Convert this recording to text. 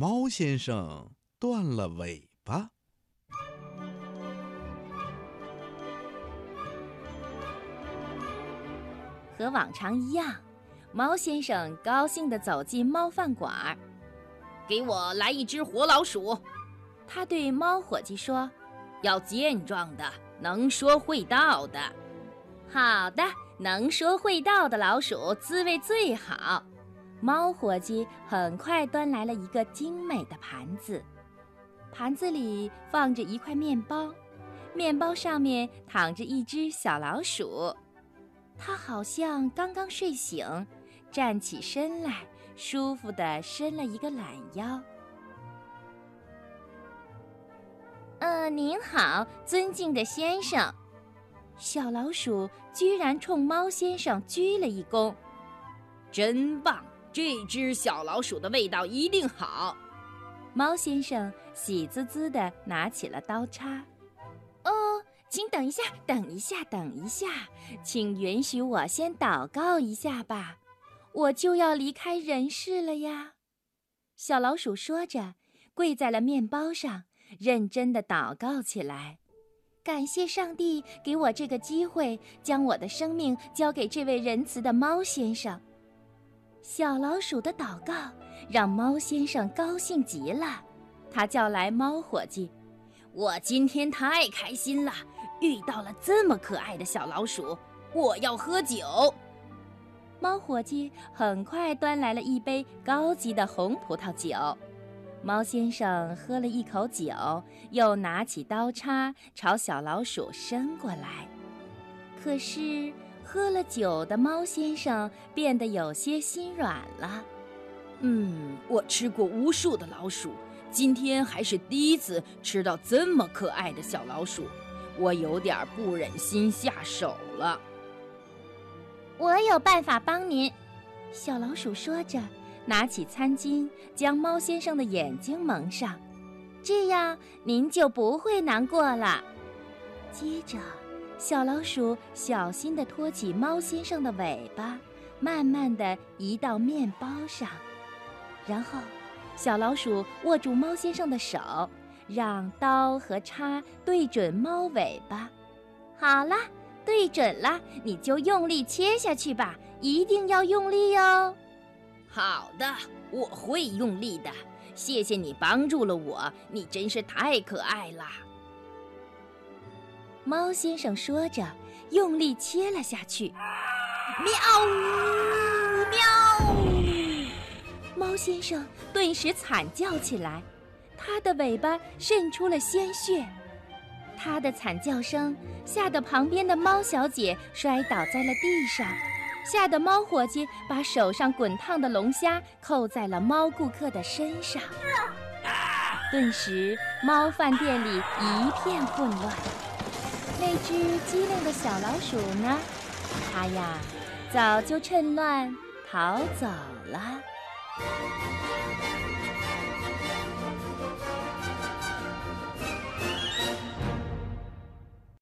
猫先生断了尾巴。和往常一样，猫先生高兴地走进猫饭馆儿。给我来一只活老鼠，他对猫伙计说：“要健壮的，能说会道的。”好的，能说会道的老鼠滋味最好。猫伙计很快端来了一个精美的盘子，盘子里放着一块面包，面包上面躺着一只小老鼠。它好像刚刚睡醒，站起身来，舒服地伸了一个懒腰。呃，您好，尊敬的先生。小老鼠居然冲猫先生鞠了一躬，真棒！这只小老鼠的味道一定好。猫先生喜滋滋地拿起了刀叉。哦。请等一下，等一下，等一下，请允许我先祷告一下吧，我就要离开人世了呀。小老鼠说着，跪在了面包上，认真的祷告起来。感谢上帝给我这个机会，将我的生命交给这位仁慈的猫先生。小老鼠的祷告让猫先生高兴极了，他叫来猫伙计：“我今天太开心了。”遇到了这么可爱的小老鼠，我要喝酒。猫伙计很快端来了一杯高级的红葡萄酒，猫先生喝了一口酒，又拿起刀叉朝小老鼠伸过来。可是喝了酒的猫先生变得有些心软了。嗯，我吃过无数的老鼠，今天还是第一次吃到这么可爱的小老鼠。我有点不忍心下手了。我有办法帮您，小老鼠说着，拿起餐巾将猫先生的眼睛蒙上，这样您就不会难过了。接着，小老鼠小心地托起猫先生的尾巴，慢慢地移到面包上，然后，小老鼠握住猫先生的手。让刀和叉对准猫尾巴，好了，对准了，你就用力切下去吧，一定要用力哦。好的，我会用力的。谢谢你帮助了我，你真是太可爱了。猫先生说着，用力切了下去。喵呜喵！猫先生顿时惨叫起来。它的尾巴渗出了鲜血，它的惨叫声吓得旁边的猫小姐摔倒在了地上，吓得猫伙计把手上滚烫的龙虾扣在了猫顾客的身上。顿时，猫饭店里一片混乱。那只机灵的小老鼠呢？它呀，早就趁乱逃走了。